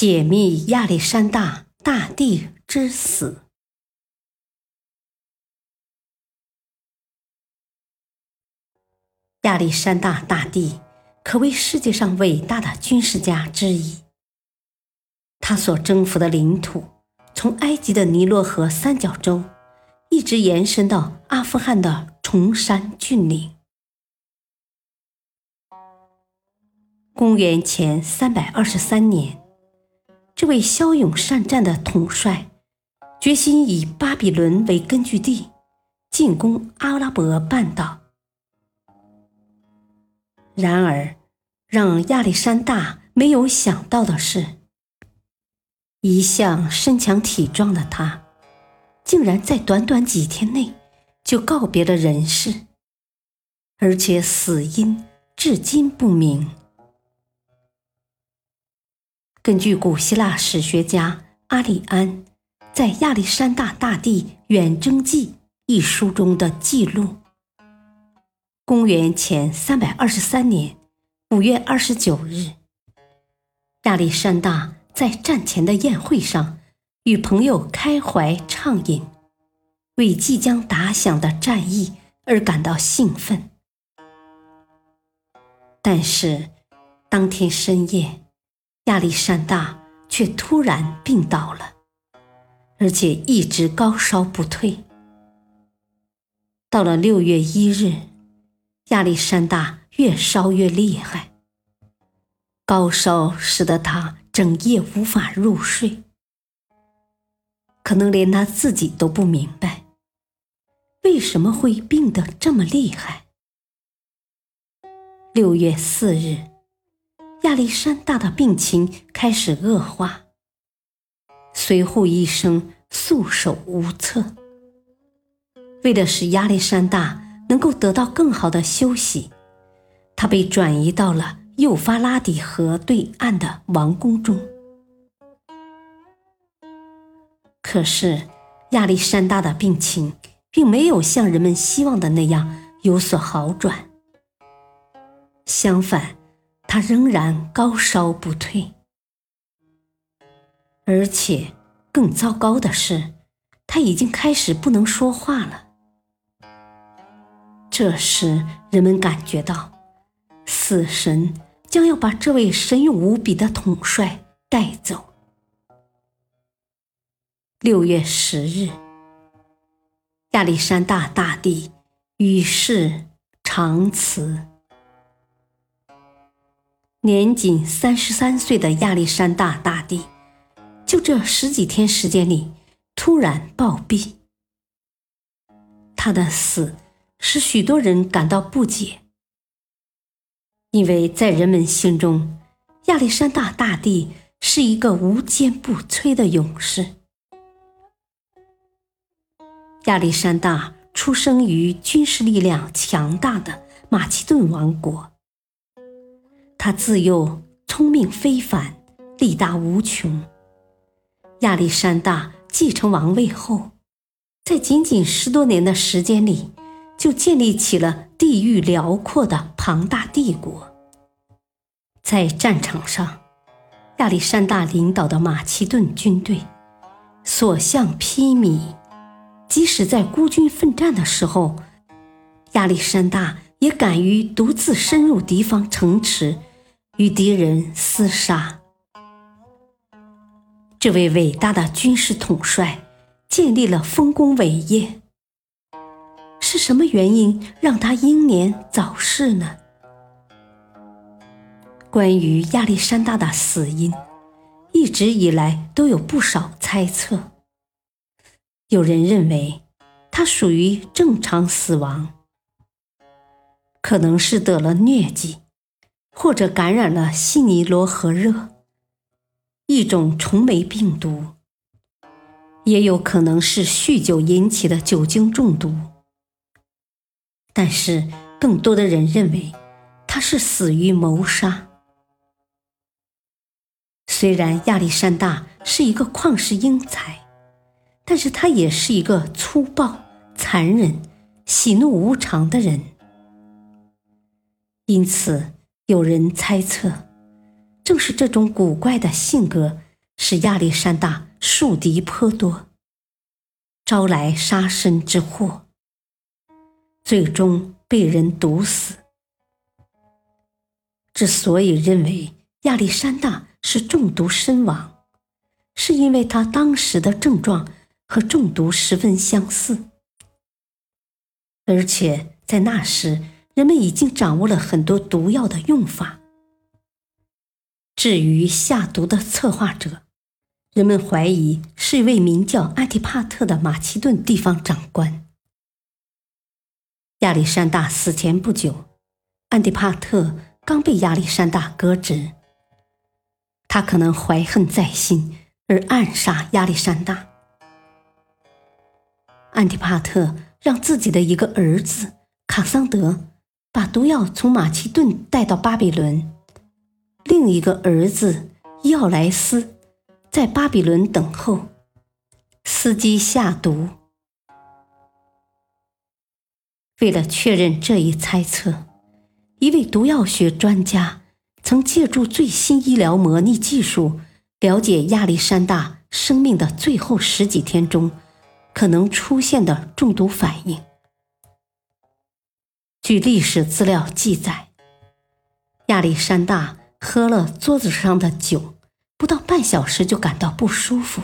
解密亚历山大大帝之死。亚历山大大帝可谓世界上伟大的军事家之一，他所征服的领土。从埃及的尼罗河三角洲，一直延伸到阿富汗的崇山峻岭。公元前三百二十三年，这位骁勇善战的统帅决心以巴比伦为根据地，进攻阿拉伯半岛。然而，让亚历山大没有想到的是。一向身强体壮的他，竟然在短短几天内就告别了人世，而且死因至今不明。根据古希腊史学家阿里安在《亚历山大大帝远征记》一书中的记录，公元前三百二十三年五月二十九日，亚历山大。在战前的宴会上，与朋友开怀畅饮，为即将打响的战役而感到兴奋。但是，当天深夜，亚历山大却突然病倒了，而且一直高烧不退。到了六月一日，亚历山大越烧越厉害，高烧使得他。整夜无法入睡，可能连他自己都不明白，为什么会病得这么厉害。六月四日，亚历山大的病情开始恶化，随护医生束手无策。为了使亚历山大能够得到更好的休息，他被转移到了。幼发拉底河对岸的王宫中，可是亚历山大的病情并没有像人们希望的那样有所好转。相反，他仍然高烧不退，而且更糟糕的是，他已经开始不能说话了。这时，人们感觉到死神。将要把这位神勇无比的统帅带走。六月十日，亚历山大大帝与世长辞。年仅三十三岁的亚历山大大帝，就这十几天时间里突然暴毙。他的死使许多人感到不解。因为在人们心中，亚历山大大帝是一个无坚不摧的勇士。亚历山大出生于军事力量强大的马其顿王国，他自幼聪明非凡，力大无穷。亚历山大继承王位后，在仅仅十多年的时间里，就建立起了地域辽阔的庞大帝国。在战场上，亚历山大领导的马其顿军队所向披靡。即使在孤军奋战的时候，亚历山大也敢于独自深入敌方城池，与敌人厮杀。这位伟大的军事统帅建立了丰功伟业。是什么原因让他英年早逝呢？关于亚历山大的死因，一直以来都有不少猜测。有人认为他属于正常死亡，可能是得了疟疾，或者感染了西尼罗河热，一种虫媒病毒，也有可能是酗酒引起的酒精中毒。但是，更多的人认为他是死于谋杀。虽然亚历山大是一个旷世英才，但是他也是一个粗暴、残忍、喜怒无常的人。因此，有人猜测，正是这种古怪的性格，使亚历山大树敌颇多，招来杀身之祸。最终被人毒死。之所以认为亚历山大是中毒身亡，是因为他当时的症状和中毒十分相似，而且在那时人们已经掌握了很多毒药的用法。至于下毒的策划者，人们怀疑是一位名叫安提帕特的马其顿地方长官。亚历山大死前不久，安提帕特刚被亚历山大革职。他可能怀恨在心而暗杀亚历山大。安提帕特让自己的一个儿子卡桑德把毒药从马其顿带到巴比伦，另一个儿子伊奥莱斯在巴比伦等候，伺机下毒。为了确认这一猜测，一位毒药学专家曾借助最新医疗模拟技术，了解亚历山大生命的最后十几天中可能出现的中毒反应。据历史资料记载，亚历山大喝了桌子上的酒，不到半小时就感到不舒服，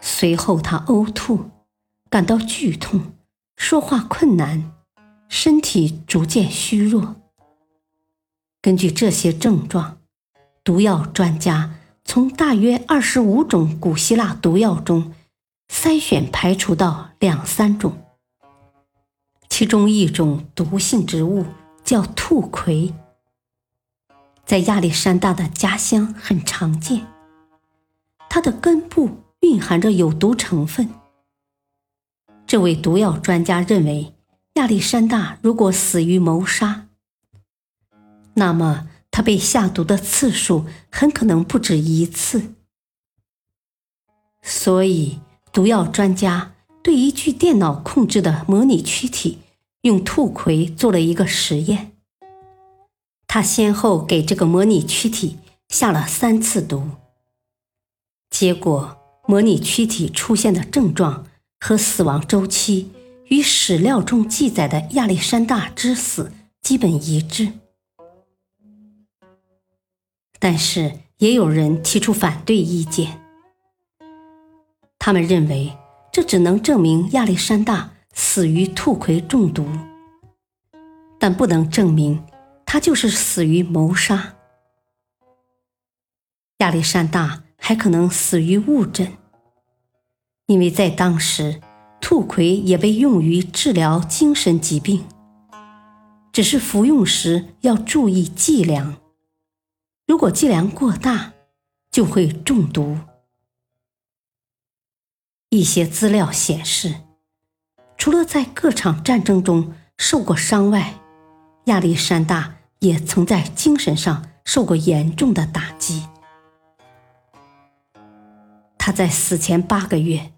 随后他呕吐，感到剧痛。说话困难，身体逐渐虚弱。根据这些症状，毒药专家从大约二十五种古希腊毒药中筛选排除到两三种，其中一种毒性植物叫兔葵，在亚历山大的家乡很常见，它的根部蕴含着有毒成分。这位毒药专家认为，亚历山大如果死于谋杀，那么他被下毒的次数很可能不止一次。所以，毒药专家对一具电脑控制的模拟躯体用兔葵做了一个实验。他先后给这个模拟躯体下了三次毒，结果模拟躯体出现的症状。和死亡周期与史料中记载的亚历山大之死基本一致，但是也有人提出反对意见。他们认为这只能证明亚历山大死于兔葵中毒，但不能证明他就是死于谋杀。亚历山大还可能死于误诊。因为在当时，兔葵也被用于治疗精神疾病，只是服用时要注意剂量，如果剂量过大，就会中毒。一些资料显示，除了在各场战争中受过伤外，亚历山大也曾在精神上受过严重的打击。他在死前八个月。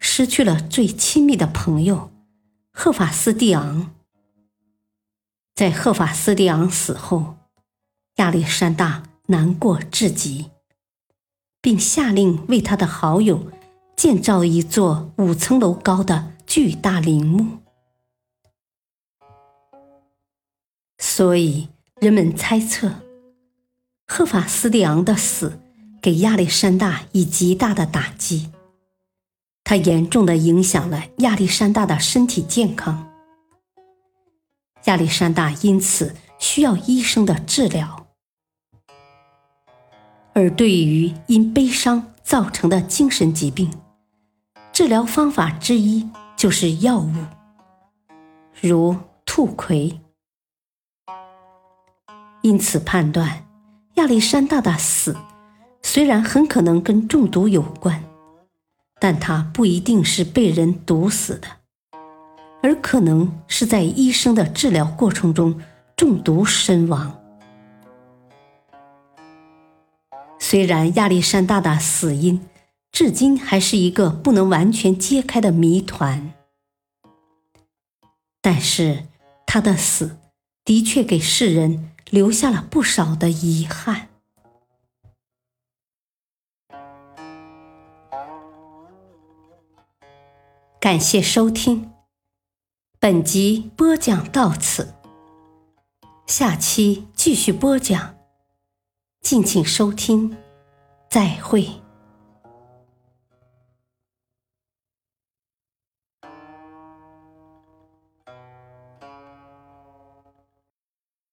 失去了最亲密的朋友赫法斯蒂昂。在赫法斯蒂昂死后，亚历山大难过至极，并下令为他的好友建造一座五层楼高的巨大陵墓。所以，人们猜测，赫法斯蒂昂的死给亚历山大以极大的打击。它严重的影响了亚历山大的身体健康，亚历山大因此需要医生的治疗。而对于因悲伤造成的精神疾病，治疗方法之一就是药物，如兔葵，因此判断亚历山大的死虽然很可能跟中毒有关，但他不一定是被人毒死的，而可能是在医生的治疗过程中中毒身亡。虽然亚历山大的死因至今还是一个不能完全揭开的谜团。但是，他的死的确给世人留下了不少的遗憾。感谢收听，本集播讲到此，下期继续播讲，敬请收听，再会。